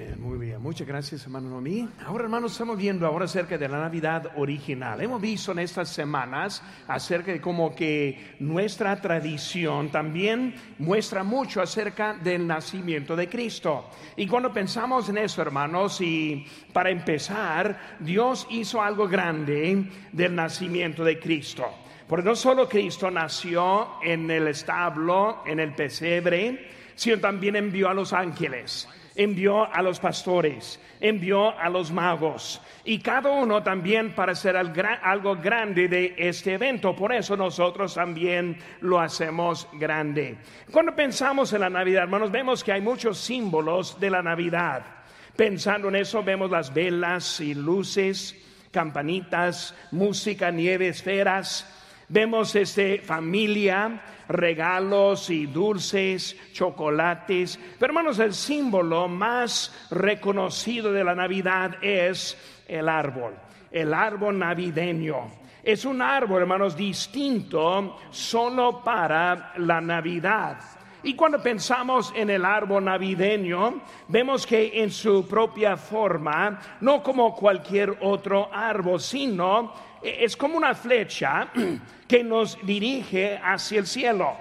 Amén, muy bien. Muchas gracias, hermano Noemí. Ahora, hermanos, estamos viendo ahora acerca de la Navidad original. Hemos visto en estas semanas acerca de cómo que nuestra tradición también muestra mucho acerca del nacimiento de Cristo. Y cuando pensamos en eso, hermanos, y para empezar, Dios hizo algo grande del nacimiento de Cristo. Porque no solo Cristo nació en el establo, en el pesebre, sino también envió a los ángeles envió a los pastores, envió a los magos y cada uno también para hacer algo grande de este evento. Por eso nosotros también lo hacemos grande. Cuando pensamos en la Navidad, hermanos, vemos que hay muchos símbolos de la Navidad. Pensando en eso, vemos las velas y luces, campanitas, música, nieve, esferas. Vemos este familia, regalos y dulces, chocolates. Pero hermanos, el símbolo más reconocido de la Navidad es el árbol, el árbol navideño. Es un árbol, hermanos, distinto solo para la Navidad. Y cuando pensamos en el árbol navideño, vemos que en su propia forma, no como cualquier otro árbol, sino es como una flecha que nos dirige hacia el cielo,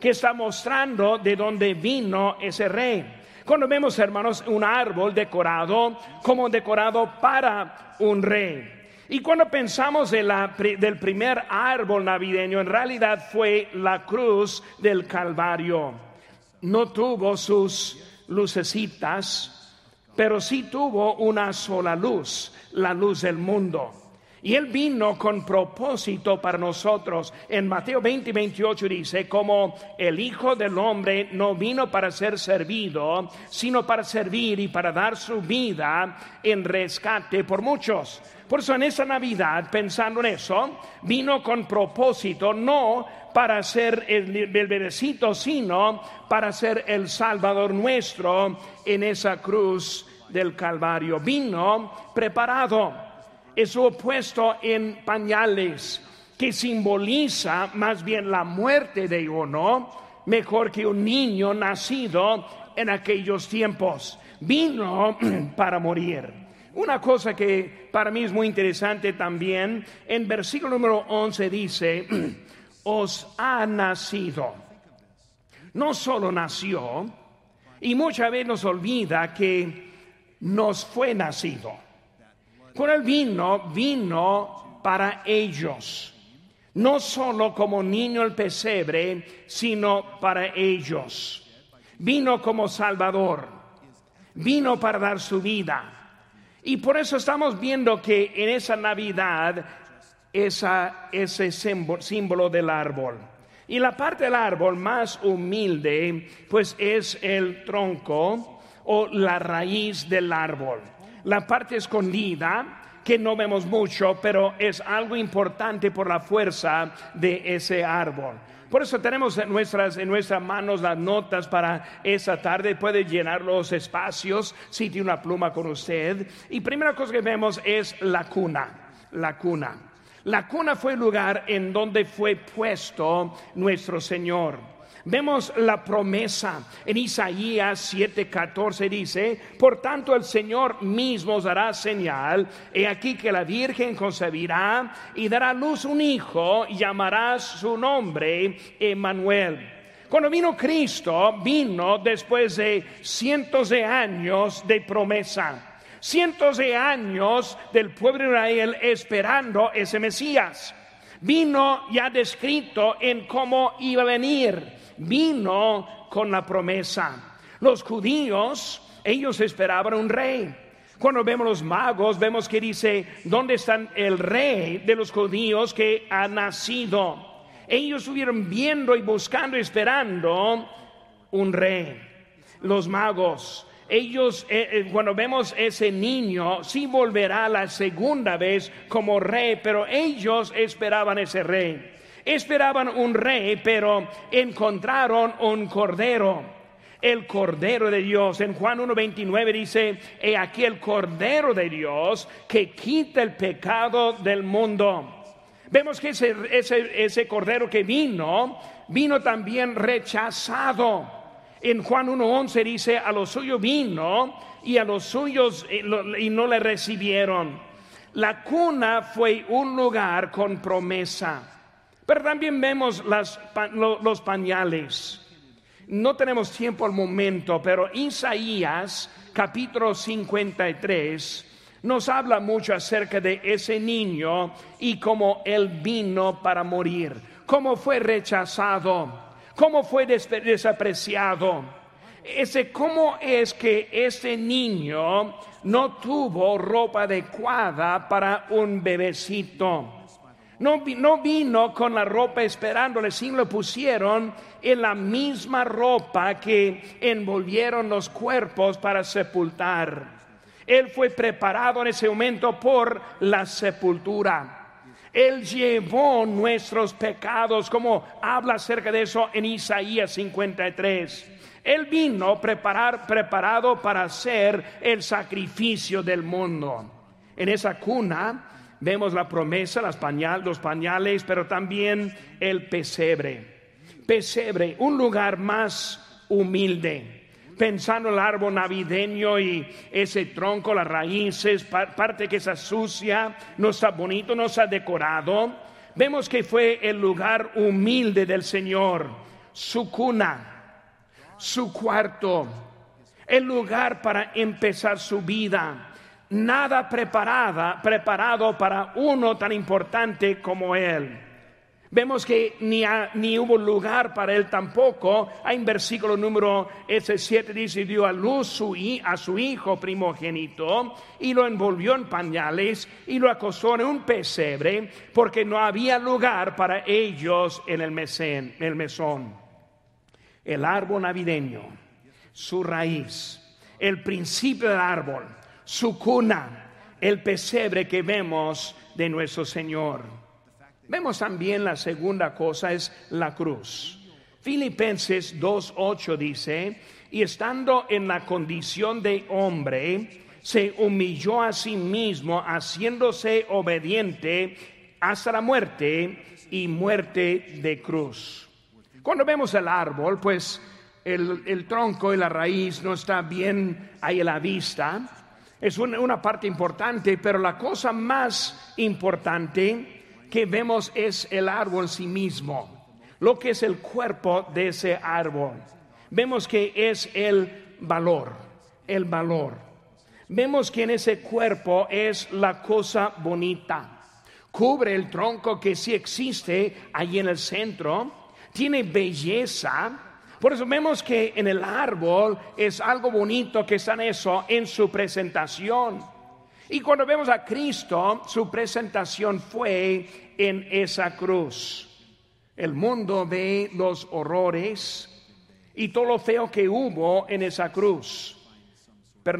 que está mostrando de dónde vino ese rey. Cuando vemos, hermanos, un árbol decorado como decorado para un rey. Y cuando pensamos en la, del primer árbol navideño, en realidad fue la cruz del Calvario. No tuvo sus lucecitas, pero sí tuvo una sola luz, la luz del mundo. Y Él vino con propósito para nosotros. En Mateo 20 y 28 dice, como el Hijo del Hombre no vino para ser servido, sino para servir y para dar su vida en rescate por muchos. Por eso en esa Navidad, pensando en eso, vino con propósito, no para ser el, el sino para ser el Salvador nuestro en esa cruz del Calvario. Vino preparado es opuesto en pañales, que simboliza más bien la muerte de uno, mejor que un niño nacido en aquellos tiempos. Vino para morir. Una cosa que para mí es muy interesante también, en versículo número 11 dice, os ha nacido. No solo nació, y muchas veces nos olvida que nos fue nacido. Con el vino, vino para ellos. No solo como niño el pesebre, sino para ellos. Vino como Salvador. Vino para dar su vida. Y por eso estamos viendo que en esa Navidad, ese símbolo del árbol. Y la parte del árbol más humilde, pues es el tronco o la raíz del árbol la parte escondida que no vemos mucho, pero es algo importante por la fuerza de ese árbol. Por eso tenemos en nuestras, en nuestras manos las notas para esa tarde. Puede llenar los espacios si tiene una pluma con usted. Y primera cosa que vemos es la cuna. La cuna. La cuna fue el lugar en donde fue puesto nuestro Señor. Vemos la promesa en Isaías 7:14 dice, por tanto el Señor mismo os dará señal, he aquí que la Virgen concebirá y dará a luz un hijo y llamará su nombre Emmanuel. Cuando vino Cristo, vino después de cientos de años de promesa, cientos de años del pueblo de Israel esperando ese Mesías. Vino ya descrito en cómo iba a venir vino con la promesa. Los judíos, ellos esperaban un rey. Cuando vemos los magos, vemos que dice, ¿dónde está el rey de los judíos que ha nacido? Ellos estuvieron viendo y buscando, esperando un rey. Los magos, ellos, eh, eh, cuando vemos ese niño, sí volverá la segunda vez como rey, pero ellos esperaban ese rey. Esperaban un rey, pero encontraron un cordero. El cordero de Dios. En Juan 1.29 dice, he aquí el cordero de Dios que quita el pecado del mundo. Vemos que ese, ese, ese cordero que vino, vino también rechazado. En Juan 1.11 dice, a los suyos vino y a los suyos eh, y no le recibieron. La cuna fue un lugar con promesa. Pero también vemos los pañales. No tenemos tiempo al momento, pero Isaías capítulo 53 nos habla mucho acerca de ese niño y cómo él vino para morir, cómo fue rechazado, cómo fue desapreciado. Ese cómo es que ese niño no tuvo ropa adecuada para un bebecito. No, no, vino con la ropa esperándole, sino lo pusieron en la misma ropa que envolvieron los cuerpos para sepultar. Él fue preparado en ese momento por la sepultura. Él llevó nuestros pecados, como habla acerca de eso en Isaías 53. Él vino preparar, preparado para hacer el sacrificio del mundo. En esa cuna vemos la promesa, los pañales, pero también el pesebre. Pesebre, un lugar más humilde pensando en el árbol navideño y ese tronco, las raíces, parte que está sucia, no está bonito, no está decorado. Vemos que fue el lugar humilde del Señor, su cuna, su cuarto, el lugar para empezar su vida. Nada preparada, preparado para uno tan importante como Él. Vemos que ni, ni, hubo lugar para él tampoco. Hay en versículo número ese 7 dice, dio a luz a su hijo primogénito y lo envolvió en pañales y lo acostó en un pesebre porque no había lugar para ellos en el, el mesón. El árbol navideño, su raíz, el principio del árbol, su cuna, el pesebre que vemos de nuestro Señor. Vemos también la segunda cosa es la cruz. Filipenses 2.8 dice, y estando en la condición de hombre, se humilló a sí mismo, haciéndose obediente hasta la muerte y muerte de cruz. Cuando vemos el árbol, pues el, tronco y la raíz no está bien ahí a la vista. Es una parte importante, pero la cosa más importante que vemos es el árbol en sí mismo, lo que es el cuerpo de ese árbol. Vemos que es el valor, el valor. Vemos que en ese cuerpo es la cosa bonita. Cubre el tronco que sí existe allí en el centro, tiene belleza. Por eso vemos que en el árbol es algo bonito que está en eso, en su presentación. Y cuando vemos a Cristo, su presentación fue en esa cruz. El mundo ve los horrores y todo lo feo que hubo en esa cruz. Pero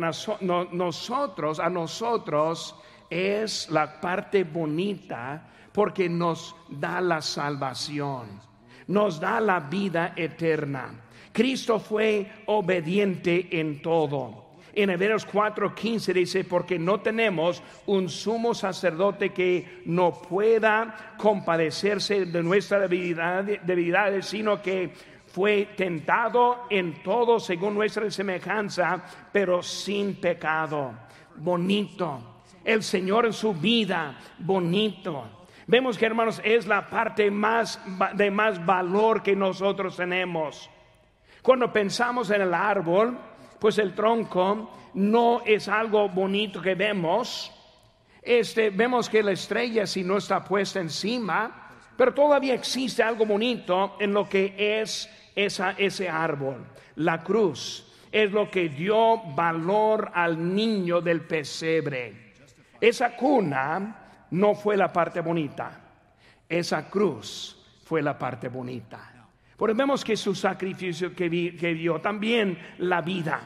nosotros, a nosotros, es la parte bonita porque nos da la salvación, nos da la vida eterna. Cristo fue obediente en todo. En Hebreos 4:15 dice, porque no tenemos un sumo sacerdote que no pueda compadecerse de nuestras debilidades, sino que fue tentado en todo según nuestra semejanza, pero sin pecado. Bonito. El Señor en su vida, bonito. Vemos que hermanos es la parte más de más valor que nosotros tenemos. Cuando pensamos en el árbol, pues el tronco no es algo bonito que vemos. Este, vemos que la estrella si no está puesta encima, pero todavía existe algo bonito en lo que es esa, ese árbol. La cruz es lo que dio valor al niño del pesebre. Esa cuna no fue la parte bonita, esa cruz fue la parte bonita. Vemos que su sacrificio que, dio también la vida.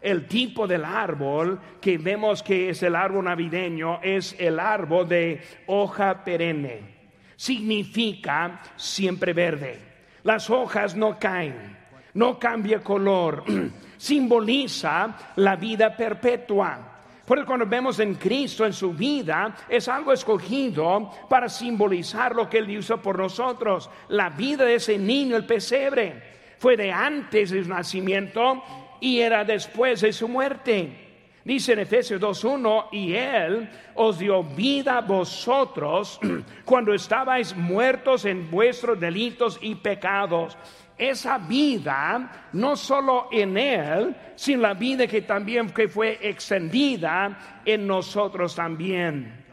El tipo del árbol que vemos que es el árbol navideño es el árbol de hoja perenne. Significa siempre verde. Las hojas no caen, no cambia color. Simboliza la vida perpetua. Por cuando vemos en Cristo en su vida, es algo escogido para simbolizar lo que Él hizo por nosotros, la vida de ese niño, el pesebre. fue de antes de su nacimiento y era después de su muerte. Dice en Efesios 2.1, y Él os dio vida vosotros cuando estabais muertos en vuestros delitos y pecados. Esa vida, no solo en Él, sino la vida que también que fue extendida en nosotros también.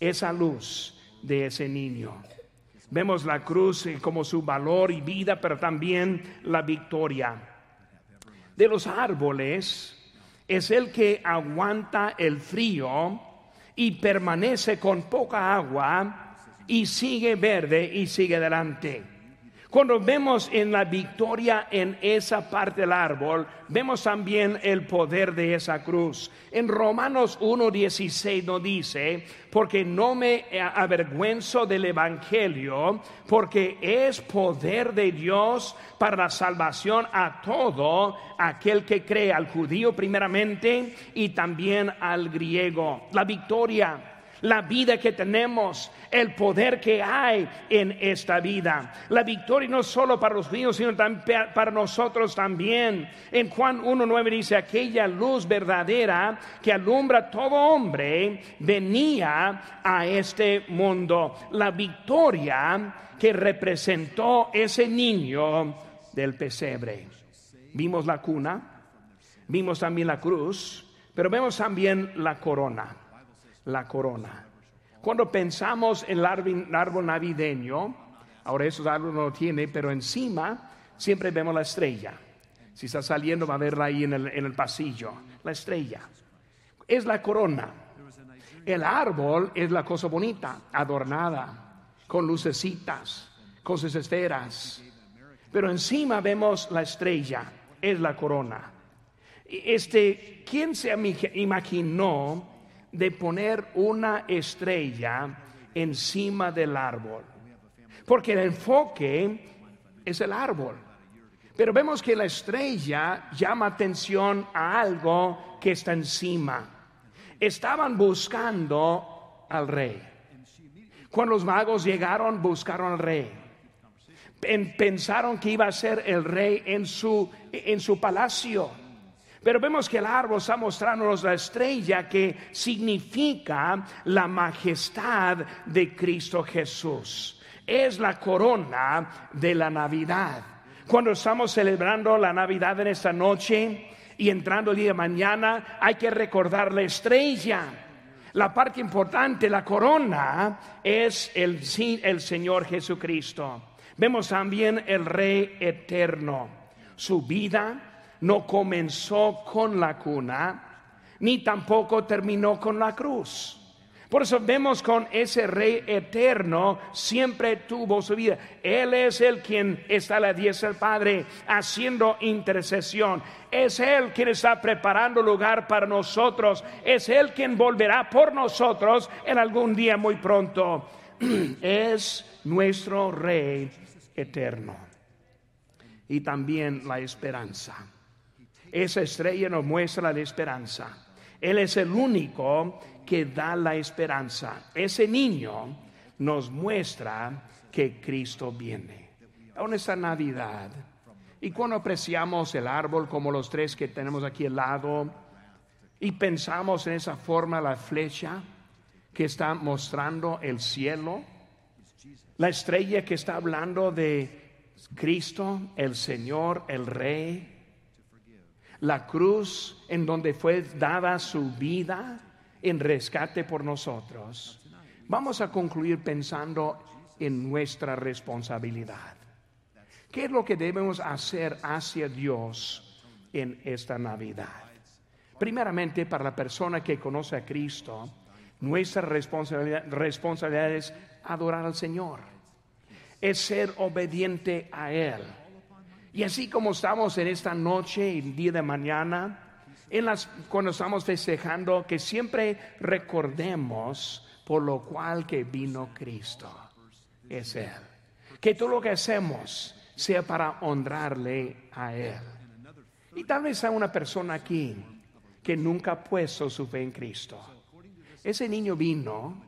Esa luz de ese niño. Vemos la cruz como su valor y vida, pero también la victoria. De los árboles, es el que aguanta el frío y permanece con poca agua y sigue verde y sigue adelante. Cuando vemos en la victoria en esa parte del árbol, vemos también el poder de esa cruz. En Romanos 1.16 nos dice, porque no me avergüenzo del Evangelio, porque es poder de Dios para la salvación a todo aquel que cree, al judío primeramente y también al griego. La victoria la vida que tenemos, el poder que hay en esta vida. La victoria no solo para los judíos, sino también para nosotros también. En Juan 1.9 dice, aquella luz verdadera que alumbra todo hombre venía a este mundo. La victoria que representó ese niño del pesebre. Vimos la cuna, vimos también la cruz, pero vemos también la corona la corona. Cuando pensamos en el árbol, navideño, ahora esos árboles no lo tiene, pero encima siempre vemos la estrella. Si está saliendo va a verla ahí en el, pasillo, la estrella. Es la corona. El árbol es la cosa bonita, adornada, con lucecitas, con sus esferas. Pero encima vemos la estrella, es la corona. Este, ¿quién se imaginó de poner una estrella encima del árbol. Porque el enfoque es el árbol. Pero vemos que la estrella llama atención a algo que está encima. Estaban buscando al rey. Cuando los magos llegaron, buscaron al rey. Pensaron que iba a ser el rey en su, en su palacio pero vemos que el árbol está mostrándonos la estrella que significa la majestad de Cristo Jesús. Es la corona de la Navidad. Cuando estamos celebrando la Navidad en esta noche y entrando el día de mañana, hay que recordar la estrella. La parte importante, la corona, es el, el Señor Jesucristo. Vemos también el Rey eterno, su vida, no comenzó con la cuna, ni tampoco terminó con la cruz. Por eso vemos con ese rey eterno siempre tuvo su vida. Él es el quien está a la diestra del Padre haciendo intercesión. Es Él quien está preparando lugar para nosotros. Es Él quien volverá por nosotros en algún día muy pronto. Es nuestro rey eterno. Y también la esperanza. Esa estrella nos muestra la esperanza. Él es el único que da la esperanza. Ese niño nos muestra que Cristo viene. Aún esta Navidad. Y cuando apreciamos el árbol como los tres que tenemos aquí al lado y pensamos en esa forma la flecha que está mostrando el cielo, la estrella que está hablando de Cristo, el Señor, el Rey, la cruz en donde fue dada su vida en rescate por nosotros, vamos a concluir pensando en nuestra responsabilidad. ¿Qué es lo que debemos hacer hacia Dios en esta Navidad? Primeramente, para la persona que conoce a Cristo, nuestra responsabilidad, responsabilidad es adorar al Señor, es ser obediente a Él y así como estamos en esta noche y día de mañana, cuando estamos festejando, que siempre recordemos por lo cual que vino Cristo. Es Él. Que todo lo que hacemos sea para honrarle a Él. Y tal vez hay una persona aquí que nunca ha puesto su fe en Cristo. Ese niño vino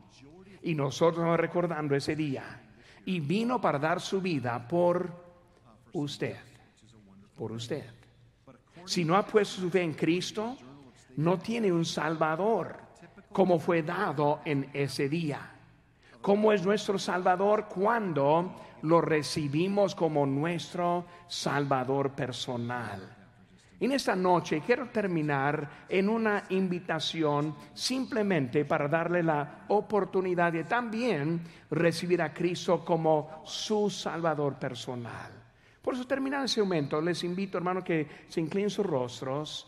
y nosotros recordando ese día. Y vino para dar su vida por usted por usted. Si no ha puesto su fe en Cristo, no tiene un Salvador como fue dado en ese día. ¿Cómo es nuestro Salvador cuando lo recibimos como nuestro Salvador personal? En esta noche quiero terminar en una invitación simplemente para darle la oportunidad de también recibir a Cristo como su Salvador personal. Por eso, terminando ese momento, les invito, hermano, que se inclinen sus rostros